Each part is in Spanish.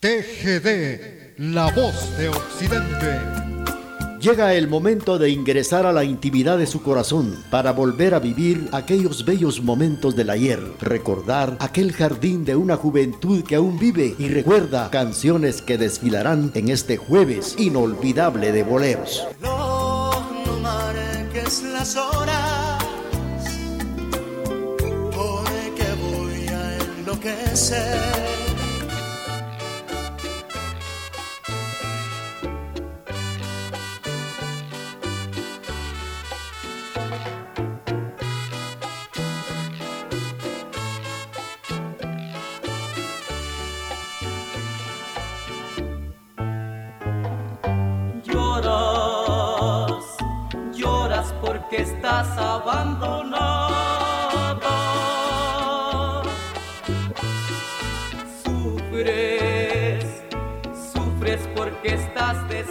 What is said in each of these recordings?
TGD, la voz de Occidente. Llega el momento de ingresar a la intimidad de su corazón para volver a vivir aquellos bellos momentos del ayer, recordar aquel jardín de una juventud que aún vive y recuerda canciones que desfilarán en este jueves inolvidable de boleros. No, no marques las horas, porque voy a enloquecer.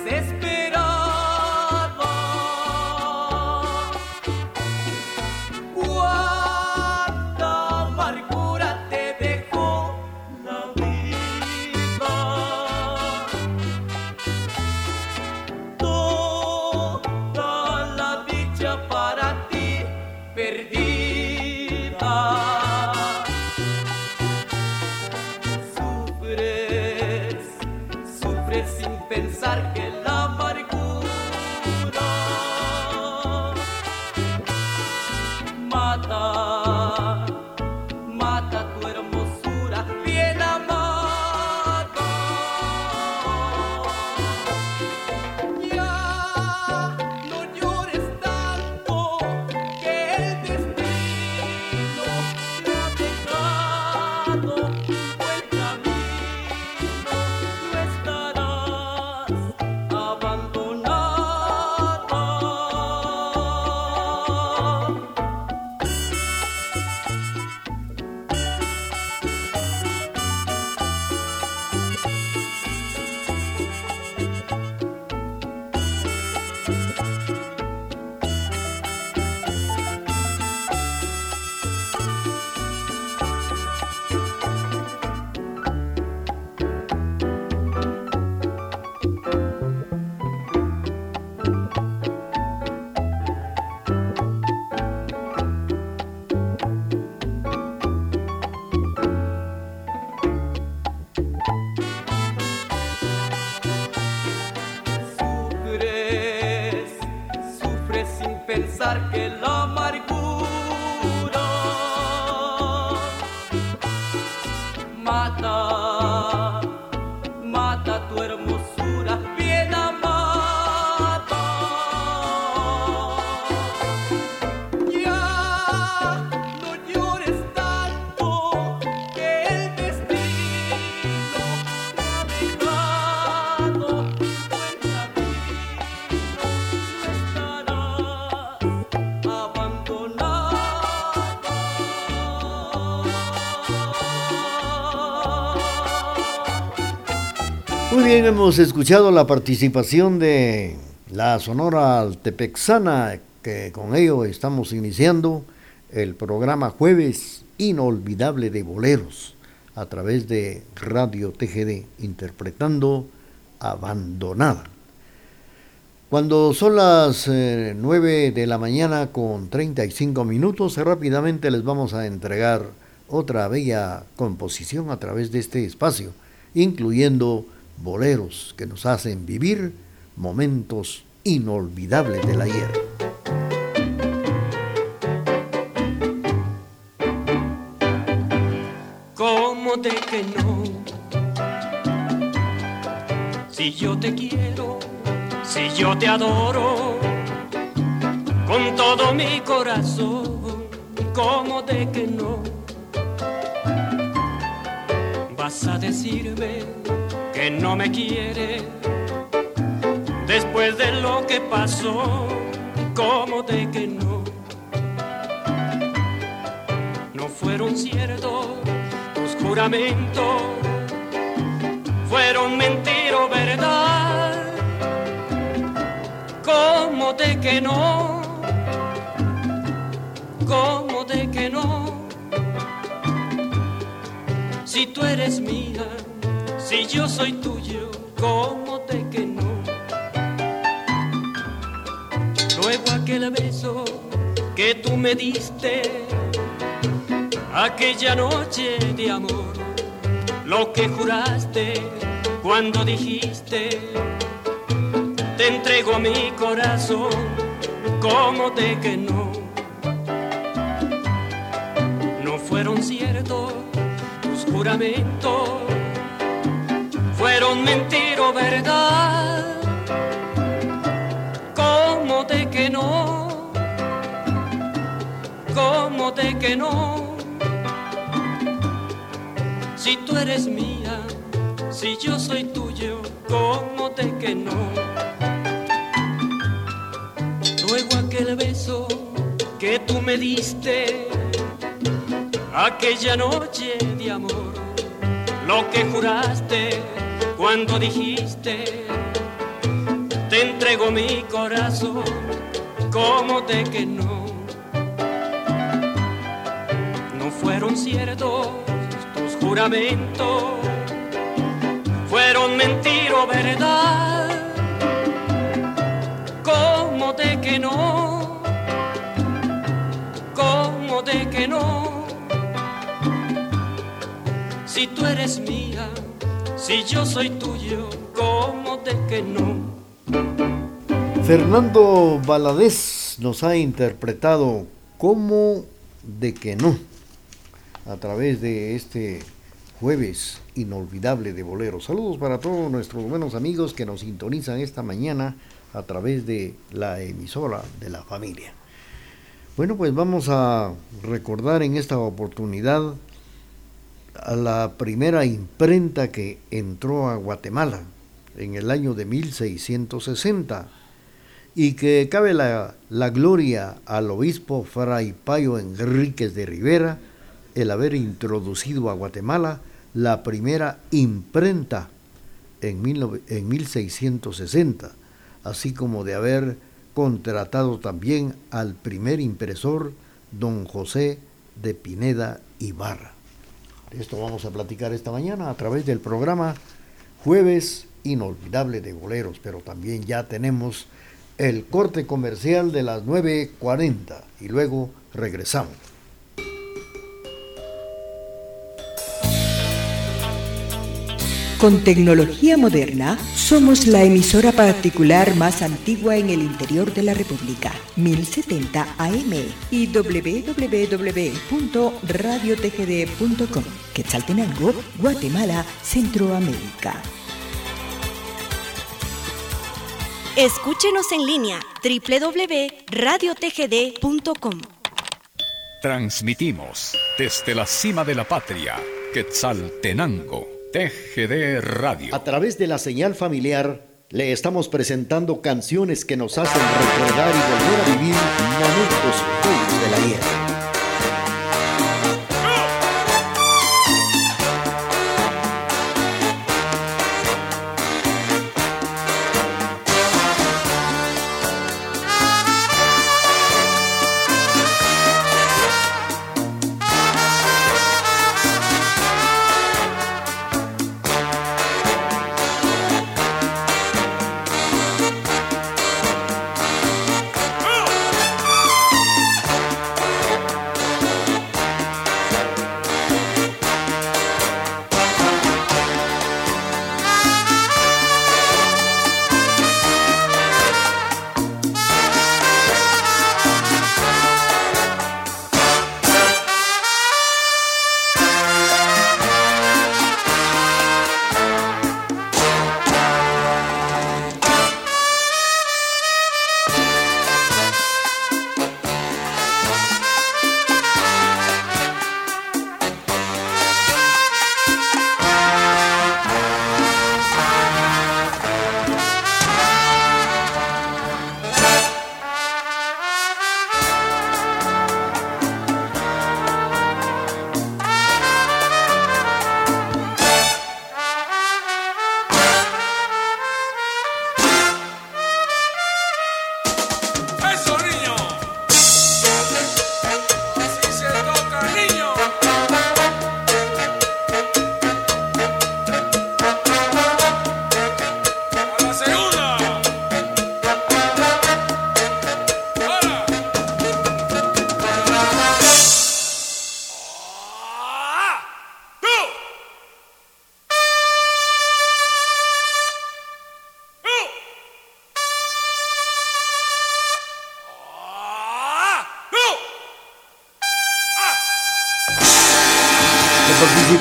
Estás hemos escuchado la participación de la Sonora Altepexana, que con ello estamos iniciando el programa Jueves Inolvidable de Boleros a través de Radio TGD, interpretando Abandonada. Cuando son las 9 eh, de la mañana con 35 minutos, rápidamente les vamos a entregar otra bella composición a través de este espacio, incluyendo boleros que nos hacen vivir momentos inolvidables del ayer. ¿Cómo de que no? Si yo te quiero, si yo te adoro, con todo mi corazón, ¿cómo de que no? Vas a decirme que no me quiere después de lo que pasó, como de que no. No fueron ciertos tus juramentos, fueron mentira verdad, como de que no, como de que no. Si tú eres mía Si yo soy tuyo, ¿cómo te que no? Luego aquel beso que tú me diste, aquella noche de amor, lo que juraste cuando dijiste, te entrego mi corazón, ¿cómo te que no? No fueron ciertos tus juramentos, fueron mentira o verdad, ¿cómo te que no? ¿Cómo te que no? Si tú eres mía, si yo soy tuyo, ¿cómo te que no? Luego aquel beso que tú me diste, aquella noche de amor, lo que juraste cuando dijiste, te entrego mi corazón, ¿cómo te que no? No fueron ciertos tus juramentos, fueron mentira o verdad. ¿Cómo te que no? ¿Cómo te que no? Si tú eres mía, si yo soy tuyo, ¿cómo te que no? Fernando Valadez nos ha interpretado como de que no a través de este jueves inolvidable de boleros. Saludos para todos nuestros buenos amigos que nos sintonizan esta mañana a través de la emisora de la familia. Bueno, pues vamos a recordar en esta oportunidad la primera imprenta que entró a Guatemala en el año de 1660 y que cabe la, la gloria al obispo Fray Payo Enríquez de Rivera el haber introducido a Guatemala la primera imprenta en, en 1660, así como de haber contratado también al primer impresor, don José de Pineda Ibarra. De esto vamos a platicar esta mañana a través del programa Jueves Inolvidable de Boleros, pero también ya tenemos el corte comercial de las 9.40 y luego regresamos. Con tecnología moderna, somos la emisora particular más antigua en el interior de la República, 1070 AM y www.radiotgd.com, Quetzaltenango, Guatemala, Centroamérica. Escúchenos en línea www.radiotgd.com. Transmitimos desde la cima de la patria, Quetzaltenango TGD Radio. A través de la señal familiar le estamos presentando canciones que nos hacen recordar y volver a vivir momentos de la guerra.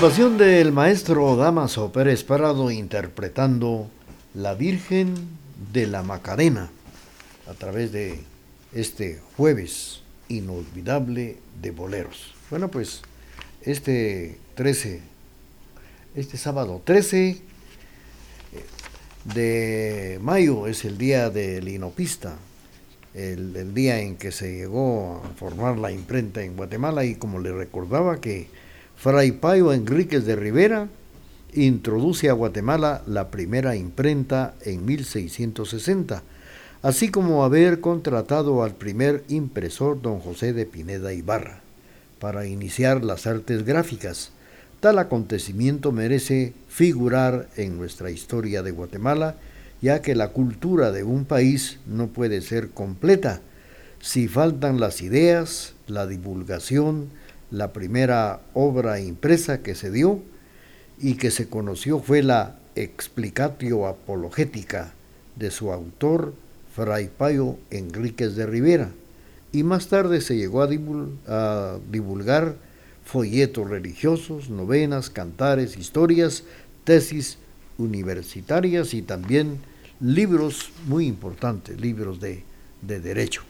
Participación del maestro Damaso Pérez Parado interpretando La Virgen de la Macarena a través de este jueves inolvidable de boleros. Bueno, pues este 13, este sábado 13 eh, de mayo es el día del inopista, el, el, día en que se llegó a formar la imprenta en Guatemala y como le recordaba que Fray Payo Enríquez de Rivera introduce a Guatemala la primera imprenta en 1660, así como haber contratado al primer impresor don José de Pineda Ibarra para iniciar las artes gráficas. Tal acontecimiento merece figurar en nuestra historia de Guatemala, ya que la cultura de un país no puede ser completa si faltan las ideas, la divulgación, la primera obra impresa que se dio y que se conoció fue la Explicatio Apologética de su autor Fray Payo Enríquez de Rivera y más tarde se llegó a, a divulgar folletos religiosos, novenas, cantares, historias, tesis universitarias y también libros muy importantes, libros de, de derecho.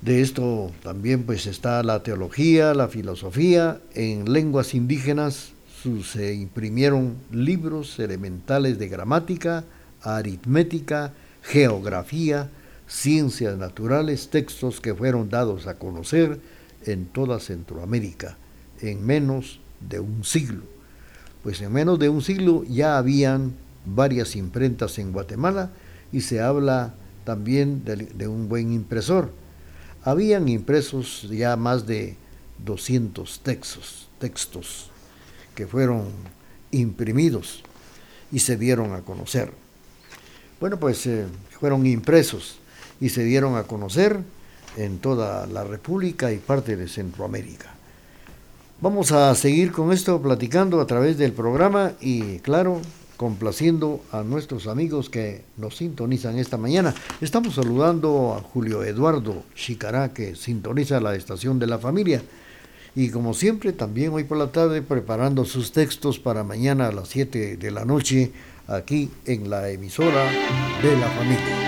De esto también pues está la teología, la filosofía. En lenguas indígenas se imprimieron libros elementales de gramática, aritmética, geografía, ciencias naturales, textos que fueron dados a conocer en toda Centroamérica en menos de un siglo. Pues en menos de un siglo ya habían varias imprentas en Guatemala y se habla también de, de un buen impresor habían impresos ya más de 200 textos, textos que fueron imprimidos y se dieron a conocer. Bueno, pues eh, fueron impresos y se dieron a conocer en toda la República y parte de Centroamérica. Vamos a seguir con esto platicando a través del programa y claro, complaciendo a nuestros amigos que nos sintonizan esta mañana. Estamos saludando a Julio Eduardo Chicará, que sintoniza la estación de la familia. Y como siempre, también hoy por la tarde preparando sus textos para mañana a las 7 de la noche aquí en la emisora de la familia.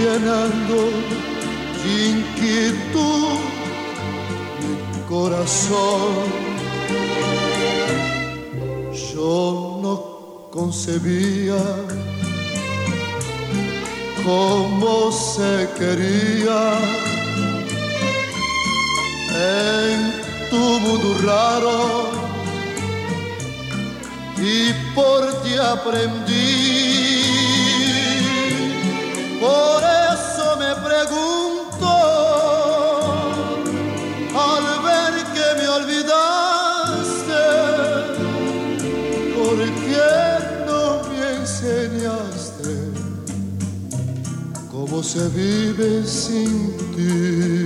llenando inquietud mi corazón. Yo no concebía cómo se quería en tu mundo raro y por ti aprendí por eso me pregunto, al ver que me olvidaste, ¿por qué no me enseñaste cómo se vive sin ti?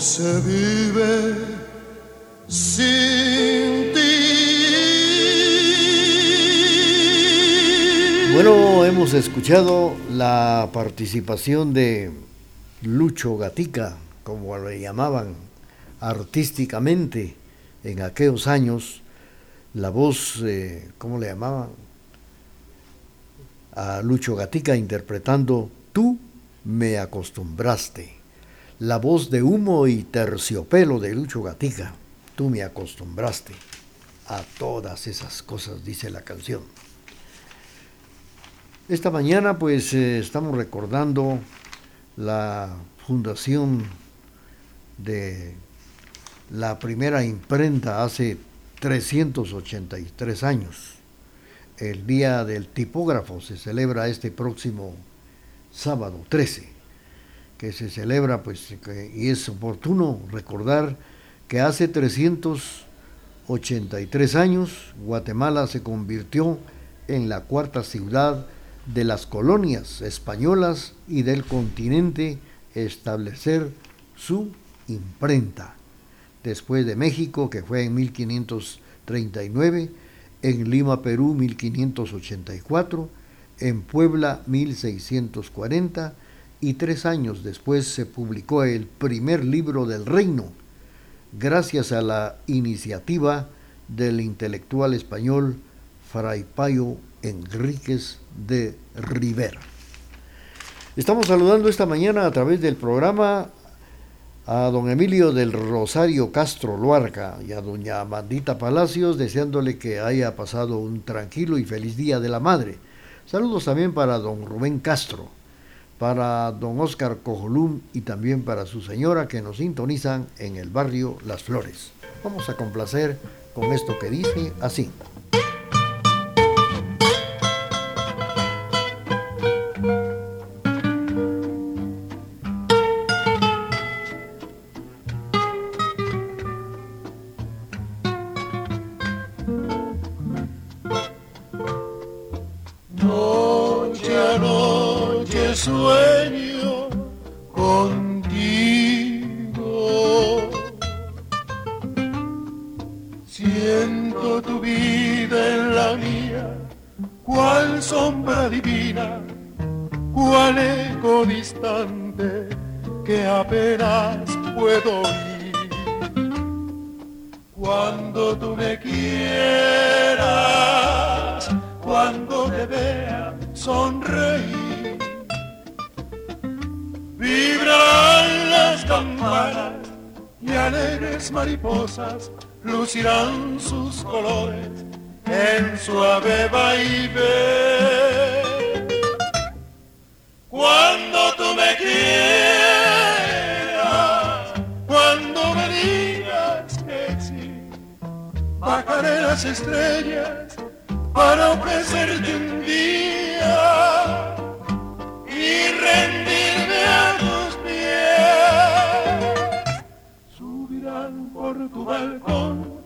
Se vive sin ti. Bueno, hemos escuchado la participación de Lucho Gatica, como le llamaban artísticamente en aquellos años, la voz, eh, ¿cómo le llamaban? A Lucho Gatica interpretando Tú me acostumbraste. La voz de humo y terciopelo de Lucho Gatica. Tú me acostumbraste a todas esas cosas, dice la canción. Esta mañana pues eh, estamos recordando la fundación de la primera imprenta hace 383 años. El Día del Tipógrafo se celebra este próximo sábado 13, que se celebra pues y es oportuno recordar que hace 383 años Guatemala se convirtió en la cuarta ciudad de las colonias españolas y del continente establecer su imprenta. Después de México, que fue en 1539, en Lima, Perú, 1584, en Puebla, 1640, y tres años después se publicó el primer libro del reino, gracias a la iniciativa del intelectual español Fray Payo Enríquez de Rivera. Estamos saludando esta mañana a través del programa a don Emilio del Rosario Castro Luarca y a doña Amandita Palacios, deseándole que haya pasado un tranquilo y feliz día de la madre. Saludos también para don Rubén Castro, para don Oscar Cojolum y también para su señora que nos sintonizan en el barrio Las Flores. Vamos a complacer con esto que dice así. cuál sombra divina, cuál eco distante que apenas puedo oír. Cuando tú me quieras, cuando te vea sonreír, vibrarán las campanas y alegres mariposas lucirán sus colores en suave vaivén. Cuando tú me quieras, cuando me digas que sí, bajaré las estrellas para ofrecerte un día y rendirme a tus pies. Subirán por tu balcón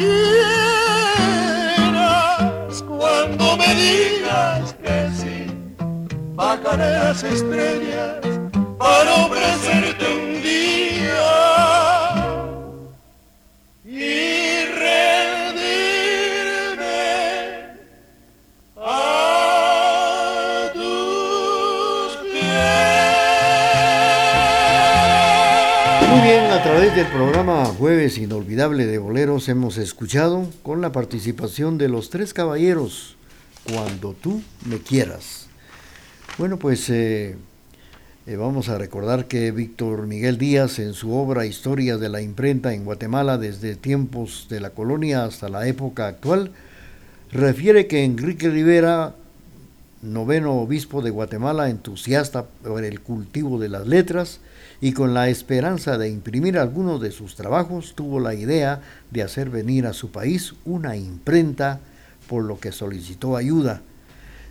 quieras, cuando me digas que sí, bajaré las estrellas para ofrecerte un día. Boleros hemos escuchado con la participación de los tres caballeros, Cuando tú me quieras. Bueno, pues eh, eh, vamos a recordar que Víctor Miguel Díaz en su obra Historia de la imprenta en Guatemala desde tiempos de la colonia hasta la época actual, refiere que Enrique Rivera noveno obispo de Guatemala, entusiasta por el cultivo de las letras y con la esperanza de imprimir algunos de sus trabajos, tuvo la idea de hacer venir a su país una imprenta, por lo que solicitó ayuda.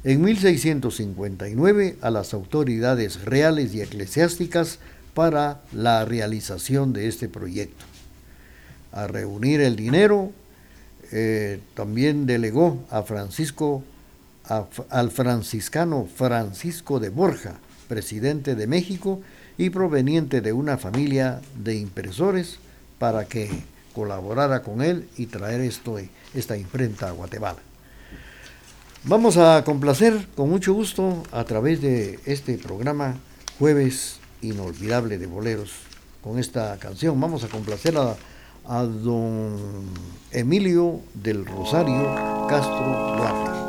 En 1659 a las autoridades reales y eclesiásticas para la realización de este proyecto. A reunir el dinero, eh, también delegó a Francisco, al franciscano Francisco de Borja, presidente de México y proveniente de una familia de impresores, para que colaborara con él y traer esto, esta imprenta a Guatemala. Vamos a complacer con mucho gusto a través de este programa Jueves Inolvidable de Boleros con esta canción. Vamos a complacer a, a don Emilio del Rosario Castro Duarte.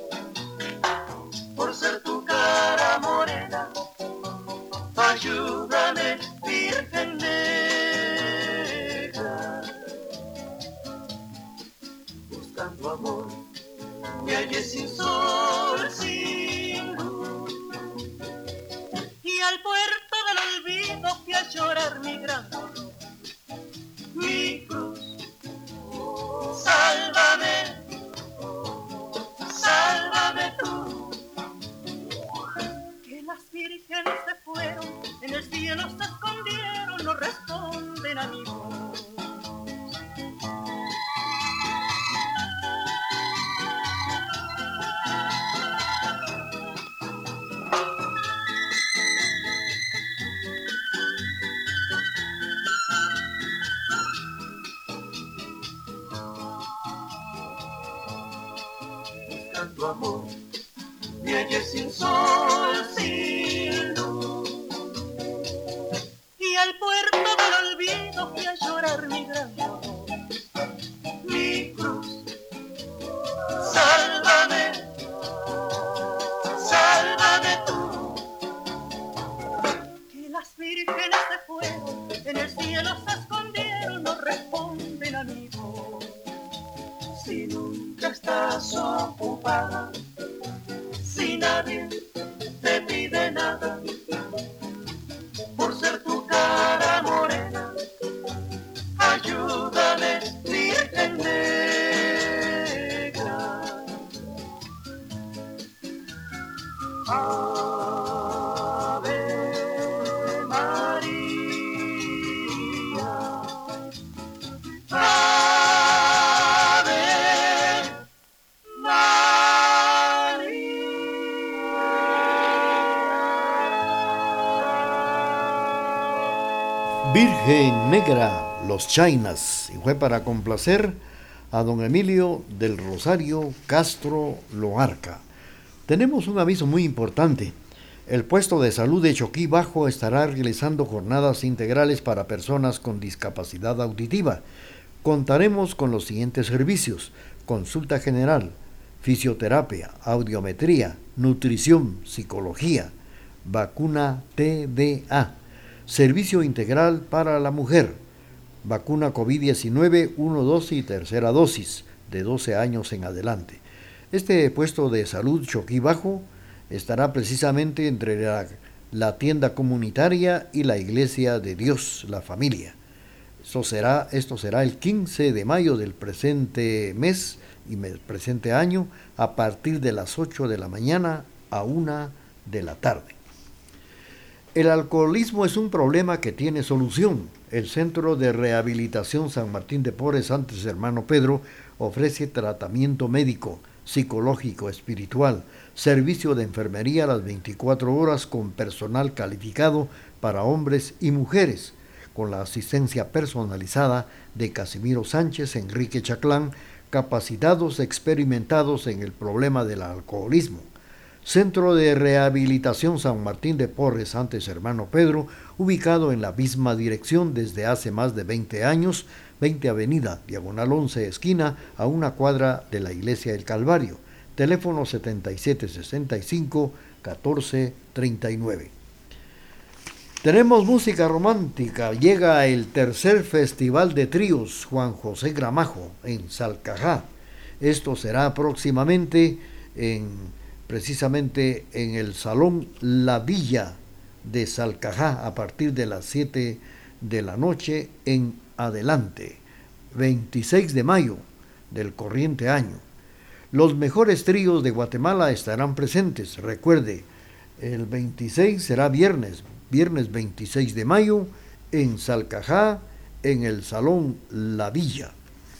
calle sin sol, sin luz. Y al puerto del olvido fui a llorar mi love you. Los Chainas, y fue para complacer a don Emilio del Rosario Castro Loarca. Tenemos un aviso muy importante. El puesto de salud de Choquí Bajo estará realizando jornadas integrales para personas con discapacidad auditiva. Contaremos con los siguientes servicios: consulta general, fisioterapia, audiometría, nutrición, psicología, vacuna TDA Servicio Integral para la Mujer, vacuna COVID-19, 1, 2 y tercera dosis, de 12 años en adelante. Este puesto de salud Choquí Bajo estará precisamente entre la, tienda comunitaria y la iglesia de Dios, la familia. Esto será, esto será el 15 de mayo del presente mes y el presente año a partir de las 8 de la mañana a 1 de la tarde. El alcoholismo es un problema que tiene solución. El Centro de Rehabilitación San Martín de Porres, antes hermano Pedro, ofrece tratamiento médico, psicológico, espiritual, servicio de enfermería a las 24 horas con personal calificado para hombres y mujeres, con la asistencia personalizada de Casimiro Sánchez, Enrique Chaclán, capacitados experimentados en el problema del alcoholismo. Centro de Rehabilitación San Martín de Porres, antes hermano Pedro, ubicado en la misma dirección desde hace más de 20 años, 20 Avenida, diagonal 11, esquina, a una cuadra de la Iglesia del Calvario. Teléfono 7765-1439. Tenemos música romántica. Llega el tercer Festival de Tríos Juan José Gramajo en Salcajá. Esto será próximamente en precisamente en el Salón La Villa de Salcajá a partir de las 7 de la noche en adelante, 26 de mayo del corriente año. Los mejores tríos de Guatemala estarán presentes. Recuerde, el 26 será viernes, viernes 26 de mayo, en Salcajá, en el Salón La Villa.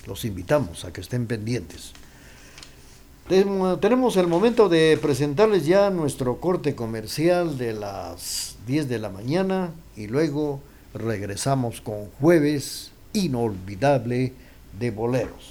Los invitamos a que estén pendientes. Tenemos el momento de presentarles ya nuestro corte comercial de las 10 de la mañana y luego regresamos con jueves inolvidable de boleros.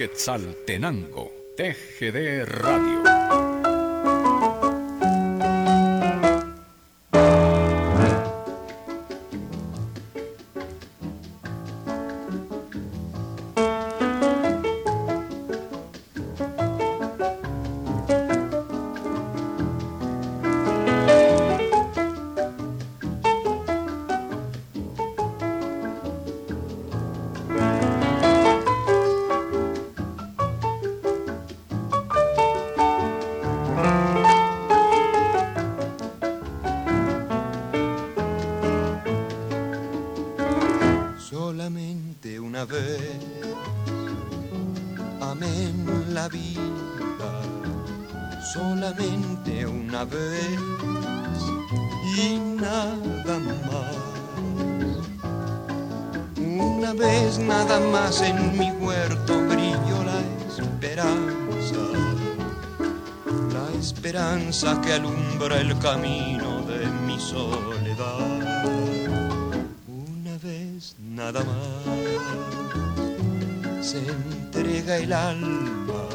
Quetzaltenango, TGD Radio. Que alumbra el camino de mi soledad. Una vez nada más se entrega el alma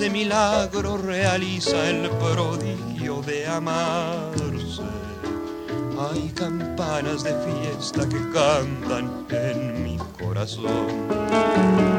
ese milagro realiza el prodigio de amarse, hay campanas de fiesta que cantan en mi corazón.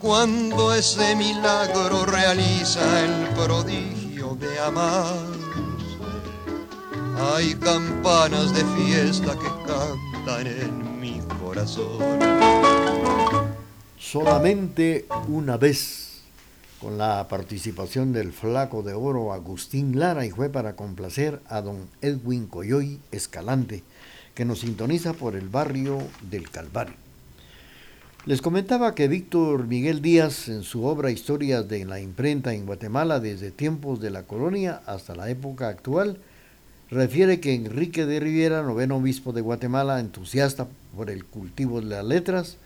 Cuando ese milagro realiza el prodigio de amarse. Hay campanas de fiesta que cantan en mi corazón. solamente una vez con la participación del flaco de oro Agustín Lara y fue para complacer a don Edwin Coyoy Escalante, que nos sintoniza por el barrio del Calvario. Les comentaba que Víctor Miguel Díaz, en su obra Historias de la imprenta en Guatemala desde tiempos de la colonia hasta la época actual, refiere que Enrique de Riviera, noveno obispo de Guatemala, entusiasta por el cultivo de las letras,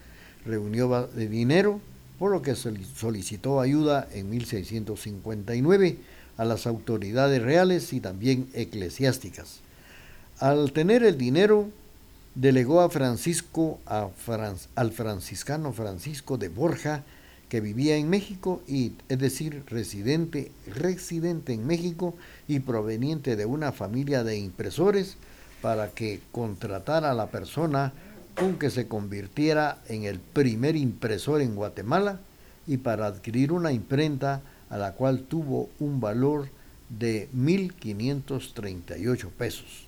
reunió de dinero, por lo que solicitó ayuda en 1659 a las autoridades reales y también eclesiásticas. Al tener el dinero, delegó a Francisco, al franciscano Francisco de Borja, que vivía en México, y, es decir, residente, residente en México y proveniente de una familia de impresores, para que contratara a la persona con que se convirtiera en el primer impresor en Guatemala y para adquirir una imprenta a la cual tuvo un valor de 1.538 pesos.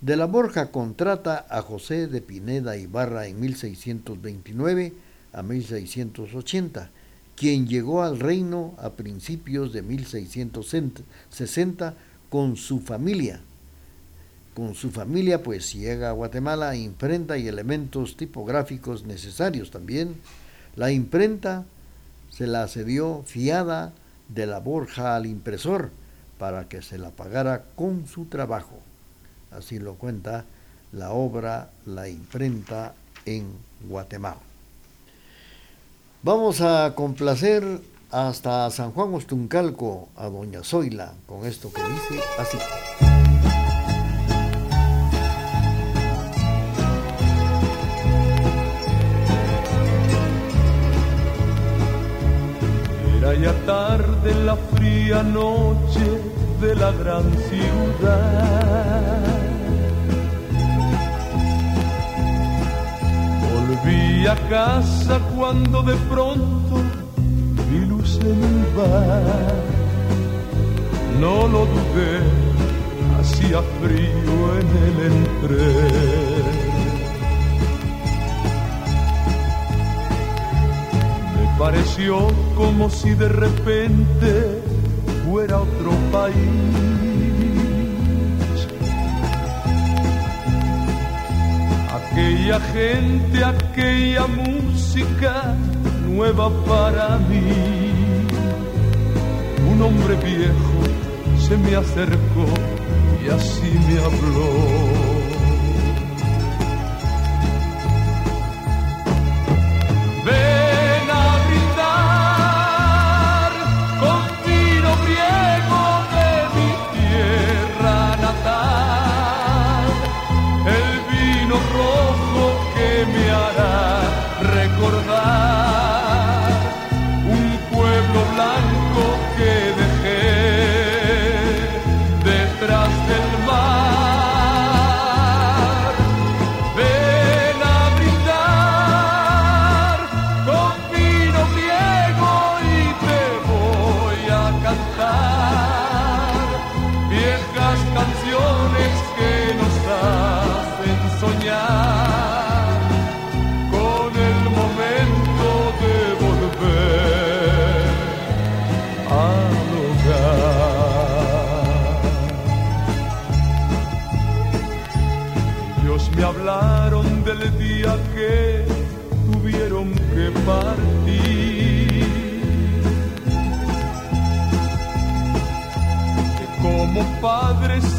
De la Borja contrata a José de Pineda Ibarra en 1629 a 1680, quien llegó al reino a principios de 1660 con su familia con su familia, pues llega a Guatemala, imprenta y elementos tipográficos necesarios también. La imprenta se la cedió fiada de la Borja al impresor para que se la pagara con su trabajo. Así lo cuenta la obra La imprenta en Guatemala. Vamos a complacer hasta San Juan Ostuncalco a Doña Zoila con esto que dice así. Ya tarde en la fría noche de la gran ciudad. Volví a casa cuando de pronto vi luz en el bar. No lo dudé, hacía frío en el entreno pareció como si de repente fuera otro país. Aquella gente, aquella música nueva para mí. Un hombre viejo se me acercó y así me habló.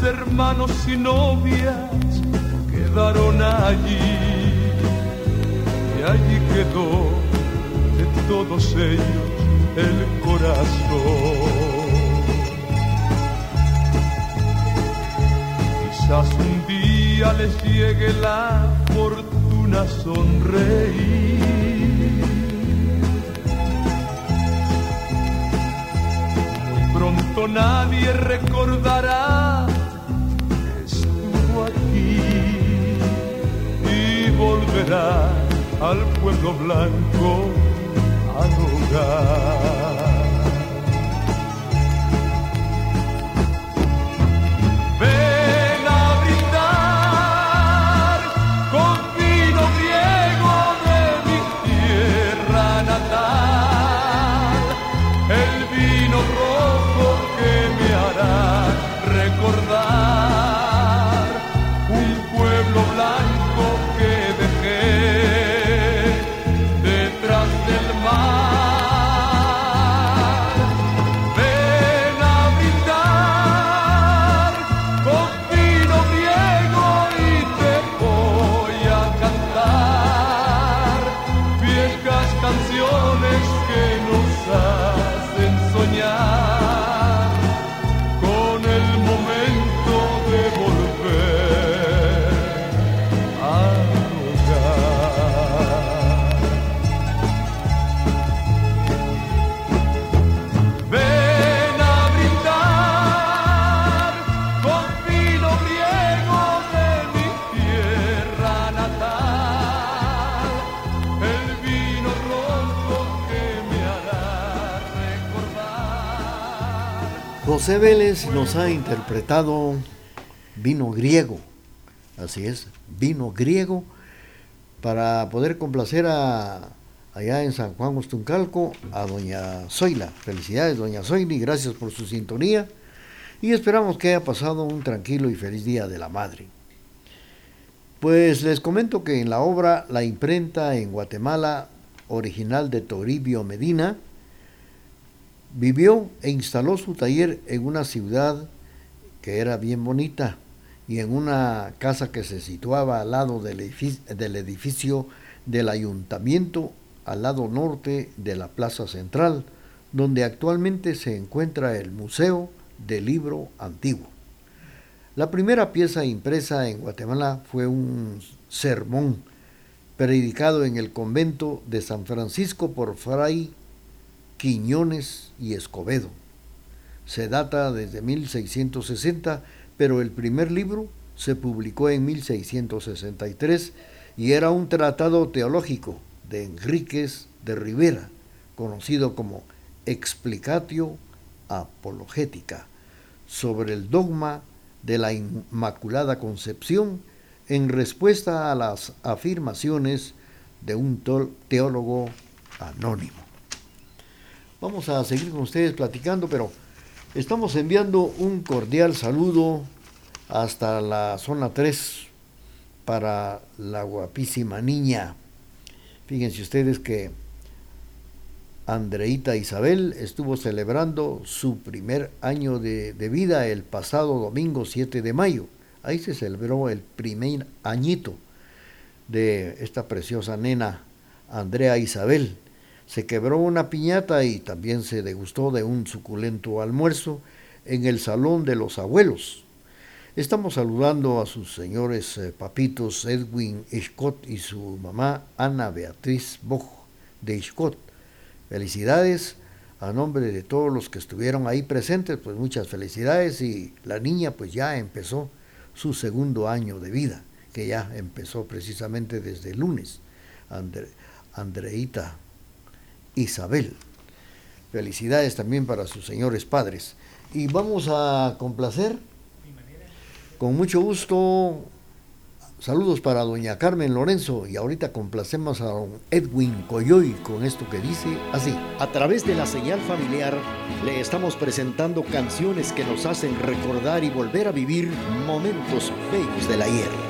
Hermanos y novias quedaron allí y allí quedó de todos ellos el corazón. Quizás un día les llegue la fortuna sonreír. Nadie recordará volverá al pueblo blanco al hogar. José Vélez nos ha interpretado vino griego, así es, vino griego, para poder complacer a, allá en San Juan Ostuncalco a doña Zoila. Felicidades, doña Zoila, y gracias por su sintonía. Y esperamos que haya pasado un tranquilo y feliz día de la madre. Pues les comento que en la obra La imprenta en Guatemala, original de Toribio Medina, vivió e instaló su taller en una ciudad que era bien bonita y en una casa que se situaba al lado del edificio, del ayuntamiento, al lado norte de la Plaza Central, donde actualmente se encuentra el Museo del Libro Antiguo. La primera pieza impresa en Guatemala fue un sermón predicado en el convento de San Francisco por Fray Quiñones y Escobedo. Se data desde 1660, pero el primer libro se publicó en 1663 y era un tratado teológico de Enríquez de Rivera, conocido como Explicatio Apologética, sobre el dogma de la Inmaculada Concepción en respuesta a las afirmaciones de un teólogo anónimo. Vamos a seguir con ustedes platicando, pero estamos enviando un cordial saludo hasta la zona 3 para la guapísima niña. Fíjense ustedes que Andreita Isabel estuvo celebrando su primer año de, de, vida el pasado domingo 7 de mayo. Ahí se celebró el primer añito de esta preciosa nena, Andrea Isabel. Se quebró una piñata y también se degustó de un suculento almuerzo en el salón de los abuelos. Estamos saludando a sus señores eh, papitos Edwin Scott y su mamá Ana Beatriz Boj de Scott Felicidades a nombre de todos los que estuvieron ahí presentes, pues muchas felicidades y la niña pues ya empezó su segundo año de vida, que ya empezó precisamente desde el lunes. Andre, Andreita Isabel. Felicidades también para sus señores padres. Y vamos a complacer con mucho gusto Saludos para doña Carmen Lorenzo y ahorita complacemos a don Edwin Coyoy con esto que dice así. A través de la señal familiar le estamos presentando canciones que nos hacen recordar y volver a vivir momentos bellos del ayer.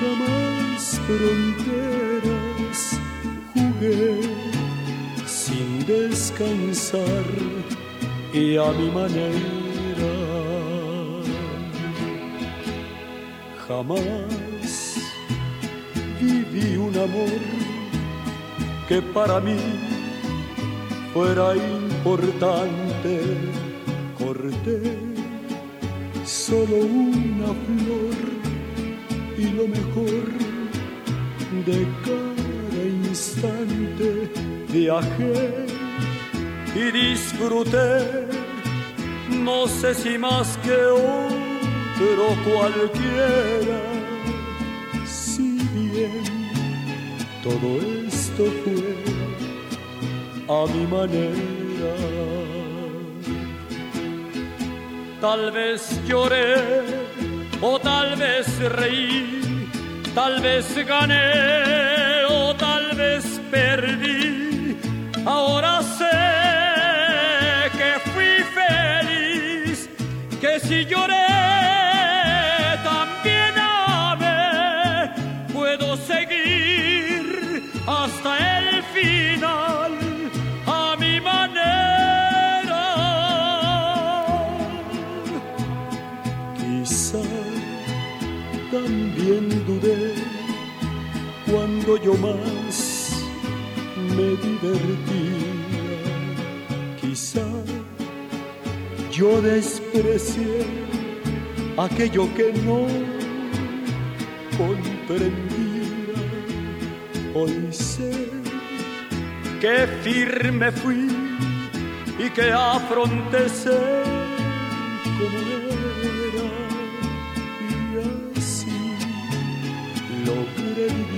jamás fronteras. Jugué sin descansar y a mi manera jamás viví un amor que para mí fuera importante. Corté solo una flor y lo mejor de cada instante. Viajé y disfruté, no sé si más que pero cualquiera. Si bien todo esto fue a mi manera, tal vez lloré o tal vez reí, tal vez gané o tal vez perdí. Ahora sé que fui feliz, que si lloré yo más me divertía. quizá yo desprecié aquello que no comprendía. Hoy sé que firme fui y que afronté ser como era y así logré vivir,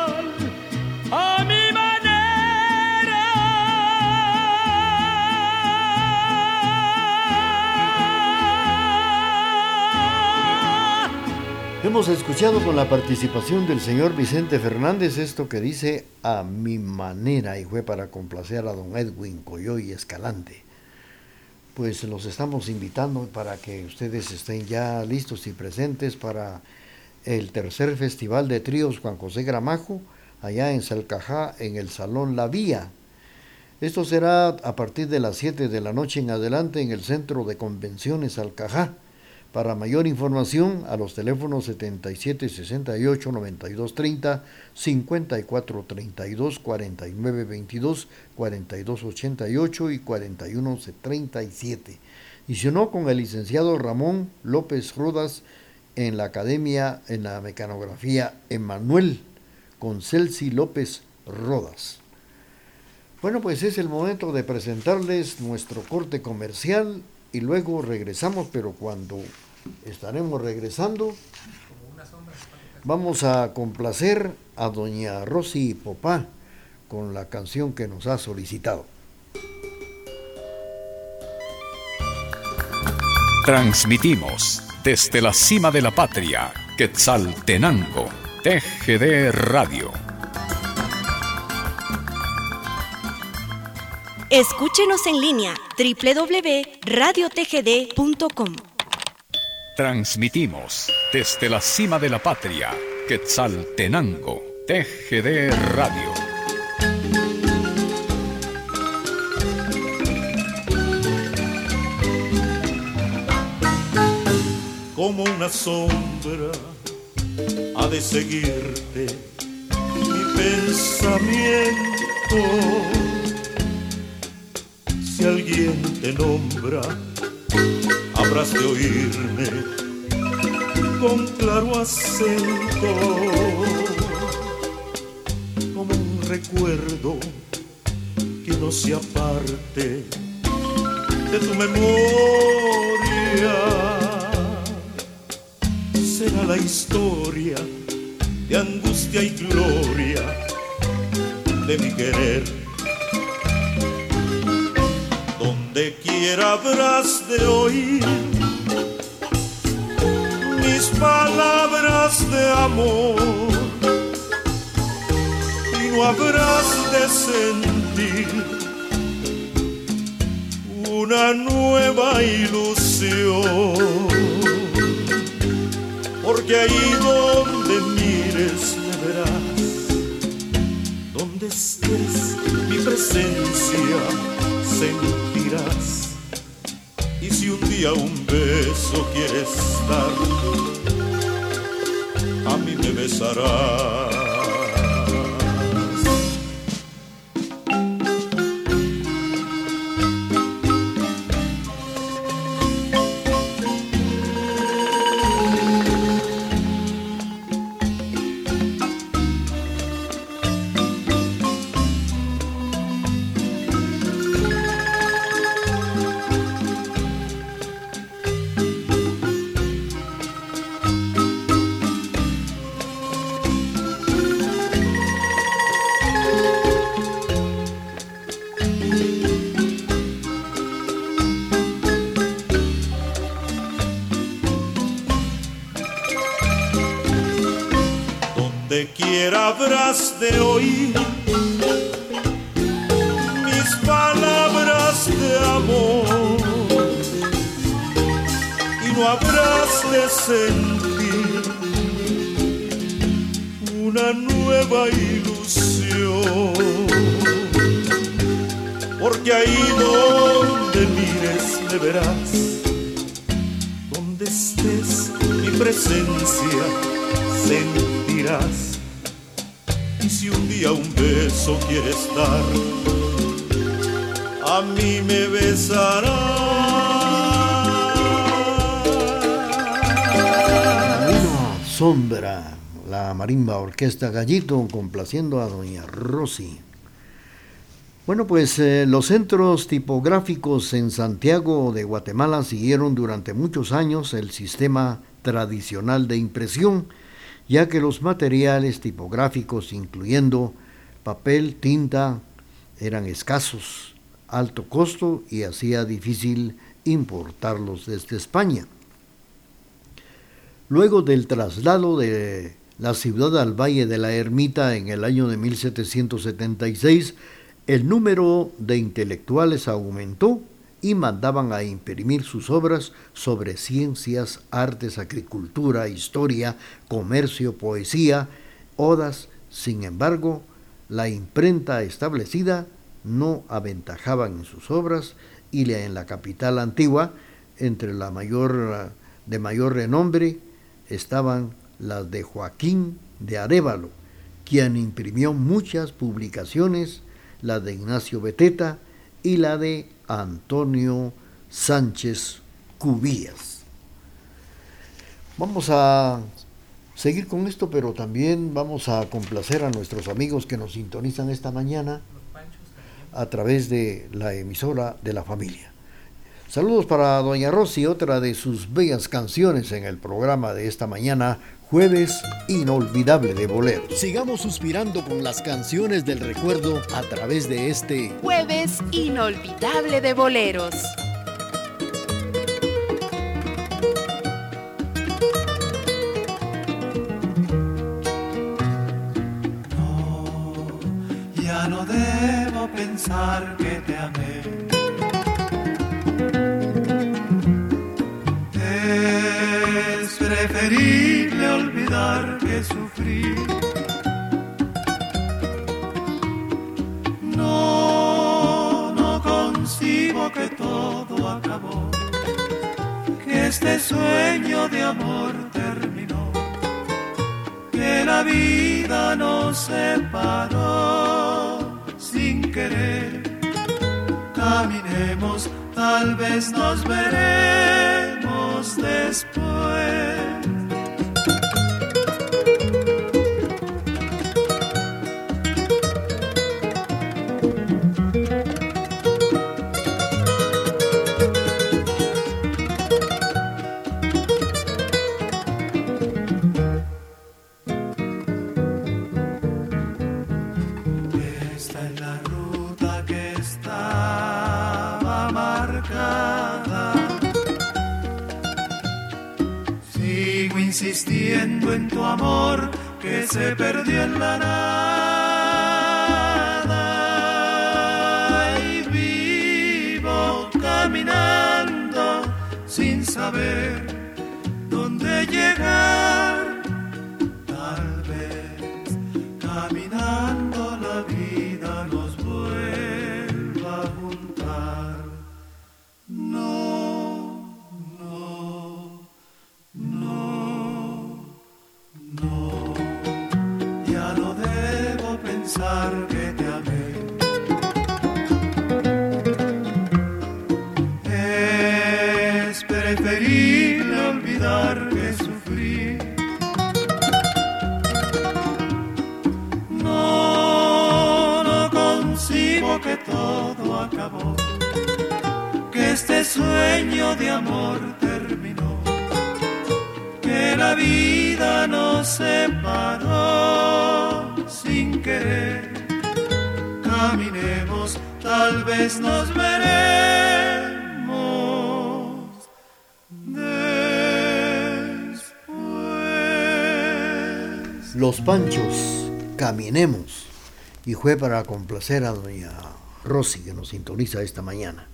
Hemos escuchado con la participación del señor Vicente Fernández esto que dice a mi manera y fue para complacer a don Edwin Coyoy Escalante. Pues los estamos invitando para que ustedes estén ya listos y presentes para el tercer festival de tríos Juan José Gramajo allá en Salcajá en el Salón La Vía. Esto será a partir de las 7 de la noche en adelante en el Centro de Convenciones Salcajá. Para mayor información, a los teléfonos 7768 9230, 5432 4922, 4288 y 4137. Y si no, con el licenciado Ramón López Rodas en la Academia en la Mecanografía Emanuel, con Celsi López Rodas. Bueno, pues es el momento de presentarles nuestro corte comercial y luego regresamos, pero cuando estaremos regresando, vamos a complacer a doña Rosy Popá con la canción que nos ha solicitado. Transmitimos desde la cima de la patria, Quetzaltenango, TGD Radio. Escúchenos en línea www.radiotgd.com. Transmitimos desde la cima de la patria, Quetzaltenango, TGD Radio. como una sombra ha de seguirte mi pensamiento. Si alguien te nombra, habrás de oírme con claro acento, como un recuerdo que no se aparte de tu memoria será la historia de angustia y gloria de mi querer. Donde quiera habrás de oír mis palabras de amor. Y no habrás de sentir una nueva ilusión. Porque ahí donde mires me verás, donde estés mi presencia sentirás. Y si un día un beso quieres dar, a mí me besarás. de oír mis palabras de amor. Y no habrás de sentir una nueva ilusión. Porque ahí donde mires me verás, donde estés mi presencia sentirás. Un beso quieres dar, a mí me besarás. Una sombra, la marimba orquesta Gallito complaciendo a doña Rosy. Bueno, pues eh, los centros tipográficos en Santiago de Guatemala siguieron durante muchos años el sistema tradicional de impresión, ya que los materiales tipográficos, incluyendo papel, tinta, eran escasos, alto costo y hacía difícil importarlos desde España. Luego del traslado de la ciudad al Valle de la Ermita en el año de 1776, el número de intelectuales aumentó y mandaban a imprimir sus obras sobre ciencias, artes, agricultura, historia, comercio, poesía, odas. Sin embargo, la imprenta establecida no aventajaban en sus obras y en la capital antigua, entre la mayor de mayor renombre, estaban las de Joaquín de Arévalo, quien imprimió muchas publicaciones, la de Ignacio Beteta y la de Antonio Sánchez Cubías. Vamos a seguir con esto, pero también vamos a complacer a nuestros amigos que nos sintonizan esta mañana a través de la emisora de la familia. Saludos para Doña Rosy, otra de sus bellas canciones en el programa de esta mañana, Jueves Inolvidable de Bolero. Sigamos suspirando con las canciones del recuerdo a través de este Jueves Inolvidable de Boleros. Ya no debo pensar que te amé. Que sufrir. No, no concibo que todo acabó, que este sueño de amor terminó, que la vida nos separó sin querer. Caminemos, tal vez nos veremos después. Insistiendo en tu amor que se perdió en la nada. Y vivo caminando sin saber dónde llegar. De amor terminó, que la vida nos separó sin querer. Caminemos, tal vez nos veremos después. Los Panchos, caminemos. Y fue para complacer a doña Rosy que nos sintoniza esta mañana.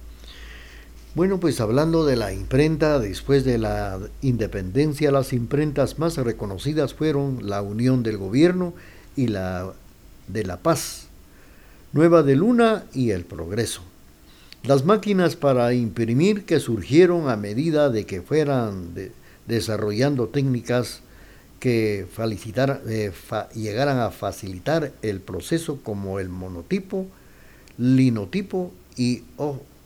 Bueno, pues hablando de la imprenta, después de la independencia, las imprentas más reconocidas fueron la Unión del Gobierno y la de La Paz, Nueva de Luna y El Progreso. Las máquinas para imprimir que surgieron a medida de que fueran desarrollando técnicas que eh, llegaran a facilitar el proceso como el monotipo, linotipo y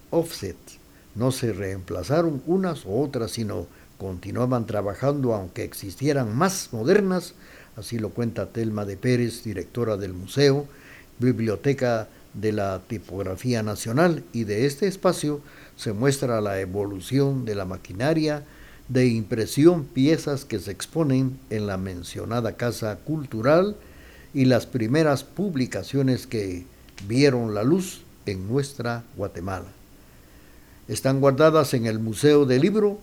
offset. No se reemplazaron unas u otras, sino continuaban trabajando aunque existieran más modernas, así lo cuenta Telma de Pérez, directora del museo, biblioteca de la tipografía nacional, y de este espacio se muestra la evolución de la maquinaria, de impresión piezas que se exponen en la mencionada Casa Cultural y las primeras publicaciones que vieron la luz en nuestra Guatemala. Están guardadas en el Museo del Libro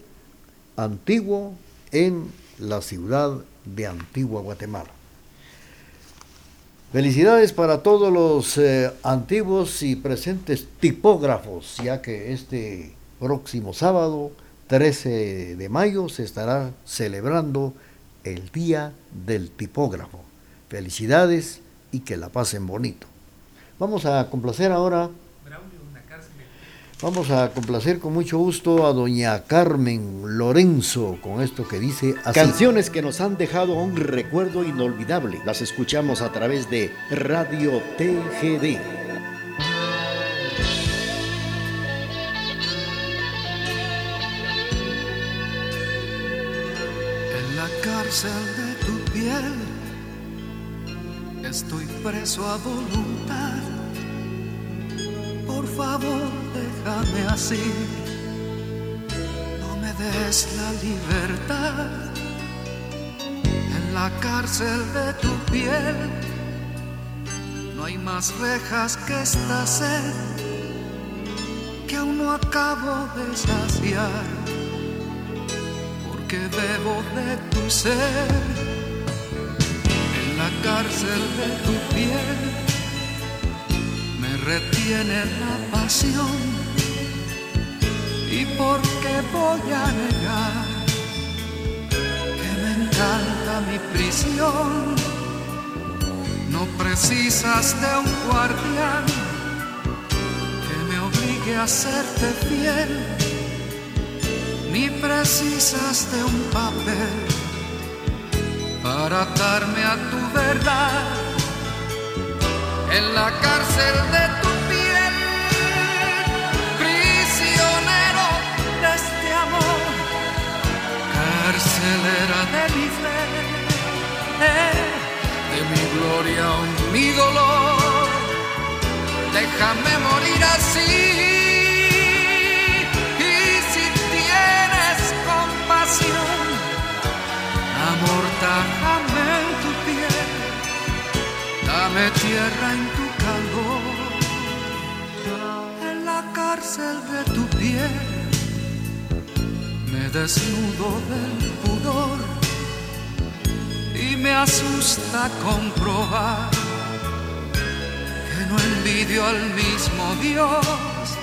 Antiguo en la ciudad de Antigua Guatemala. Felicidades para todos los eh, antiguos y presentes tipógrafos, ya que este próximo sábado 13 de mayo se estará celebrando el Día del Tipógrafo. Felicidades y que la pasen bonito. Vamos a complacer ahora. Vamos a complacer con mucho gusto a doña Carmen Lorenzo con esto que dice así. Canciones que nos han dejado un recuerdo inolvidable. Las escuchamos a través de Radio TGD. de tu piel. Estoy preso a voluntad. Por favor, déjame así. No me des la libertad. En la cárcel de tu piel no hay más rejas que esta sed que aún no acabo de saciar que bebo de tu ser, en la cárcel de tu piel, retiene la pasión. ¿Y por qué voy a negar que me encanta mi prisión? No precisas de un guardián que me obligue a serte fiel ni precisas de un papel para darme a tu verdad en la cárcel de carcelera de mi fe, de mi gloria o mi dolor, déjame morir así amortajame en tu piel, dame tierra en tu calor, en la cárcel de tu piel, desnudo del pudor y me asusta comprobar que no envidio al mismo Dios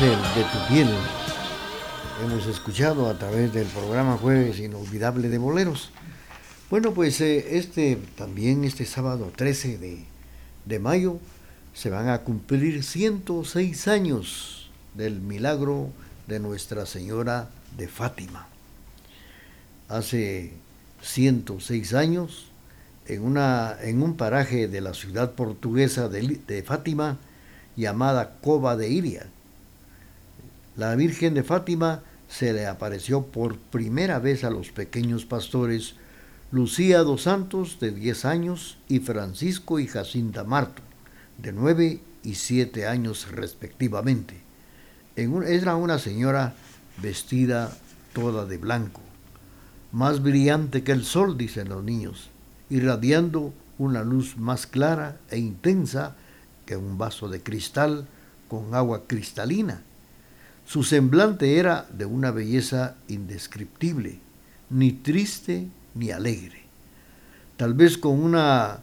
de tu piel hemos escuchado a través del programa Jueves Inolvidable de Boleros. Bueno, pues eh, este también este sábado 13 de, de mayo se van a cumplir 106 años del milagro de Nuestra Señora de Fátima. Hace 106 años, en, una, en un paraje de la ciudad portuguesa de, de Fátima, llamada Cova de Iria, la Virgen de Fátima se le apareció por primera vez a los pequeños pastores Lucía dos Santos, de 10 años, y Francisco y Jacinta Marto, de 9 y 7 años respectivamente. En era una señora vestida toda de blanco, más brillante que el sol, dicen los niños, irradiando una luz más clara e intensa que un vaso de cristal con agua cristalina. Su semblante era de una belleza indescriptible, ni triste ni alegre, tal vez con una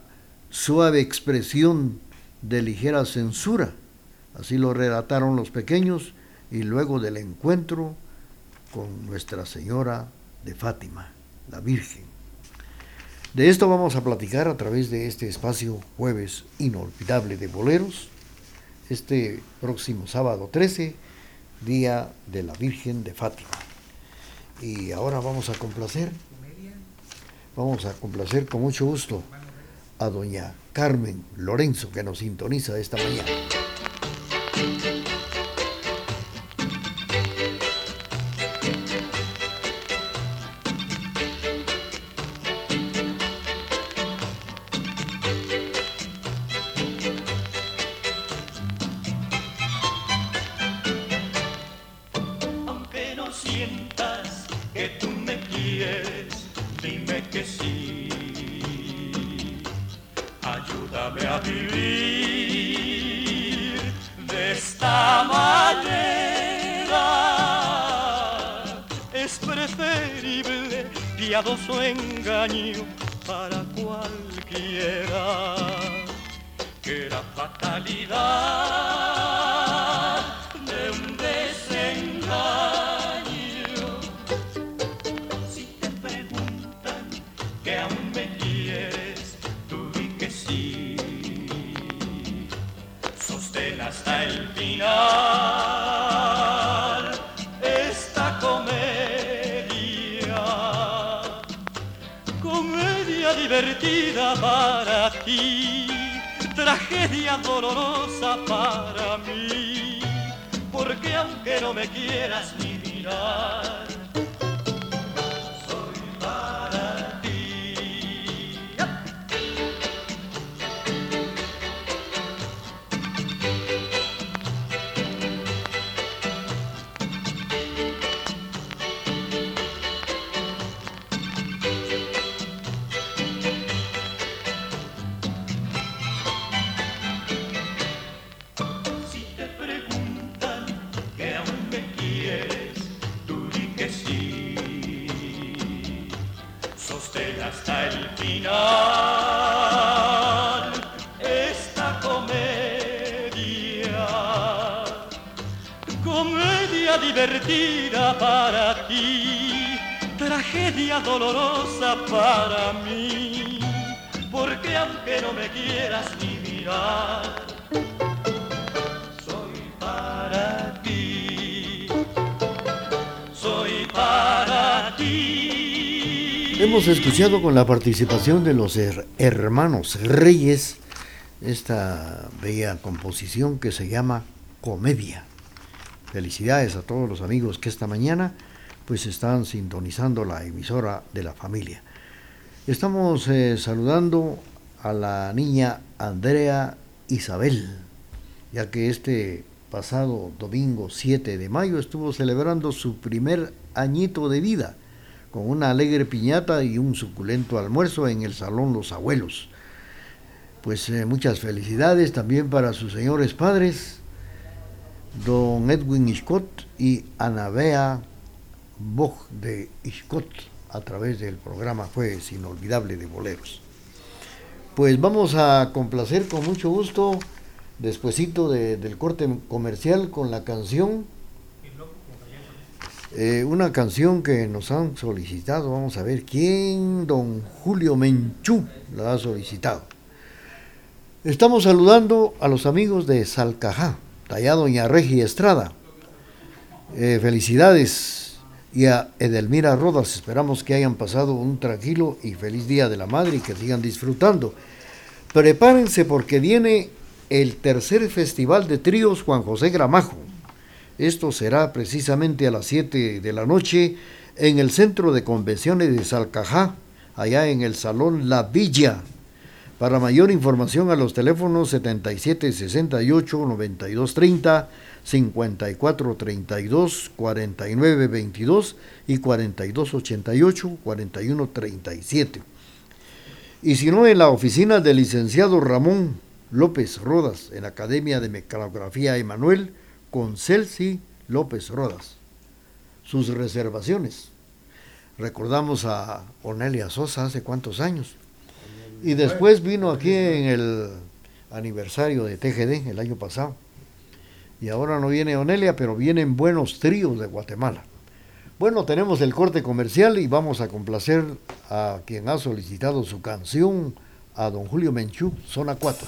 suave expresión de ligera censura. Así lo relataron los pequeños y luego del encuentro con Nuestra Señora de Fátima, la Virgen. De esto vamos a platicar a través de este espacio jueves inolvidable de boleros, este próximo sábado 13, día de la Virgen de Fátima. Y ahora vamos a complacer Vamos a complacer con mucho gusto a doña Carmen Lorenzo que nos sintoniza esta mañana. Divertida para ti, tragedia dolorosa para mí, porque aunque no me quieras ni mirar, Hemos escuchado con la participación de los her- hermanos Reyes esta bella composición que se llama Comedia. Felicidades a todos los amigos que esta mañana pues están sintonizando la emisora de la familia. Estamos eh, saludando a la niña Andrea Isabel, ya que este pasado domingo 7 de mayo estuvo celebrando su primer añito de vida con una alegre piñata y un suculento almuerzo en el Salón Los Abuelos. Pues eh, muchas felicidades también para sus señores padres, don Edwin Iscott y Anabea Bog de Iscott, a través del programa Jueves Inolvidable de Boleros. Pues vamos a complacer con mucho gusto despuesito de- del corte comercial con la canción. Eh, una canción que nos han solicitado, vamos a ver quién, don Julio Menchú la ha solicitado. Estamos saludando a los amigos de Salcajá, allá doña Regi Estrada. Eh, felicidades y a Edelmira Rodas, esperamos que hayan pasado un tranquilo y feliz día de la madre y que sigan disfrutando. Prepárense porque viene el tercer festival de tríos Juan José Gramajo. Esto será precisamente a las 7 de la noche en el Centro de Convenciones de Salcajá, allá en el Salón La Villa. Para mayor información a los teléfonos 7768 9230 5432 4922 y 4288 4137. Y si no, en la oficina del licenciado Ramón López Rodas, en la Academia de Mecanografía Emanuel, con Celsi López Rodas. Sus reservaciones. Recordamos a Onelia Sosa hace cuántos años. Y después vino aquí en el aniversario de TGD el año pasado. Y ahora no viene Onelia, pero vienen buenos tríos de Guatemala. Bueno, tenemos el corte comercial y vamos a complacer a quien ha solicitado su canción, a don Julio Menchú, Zona 4.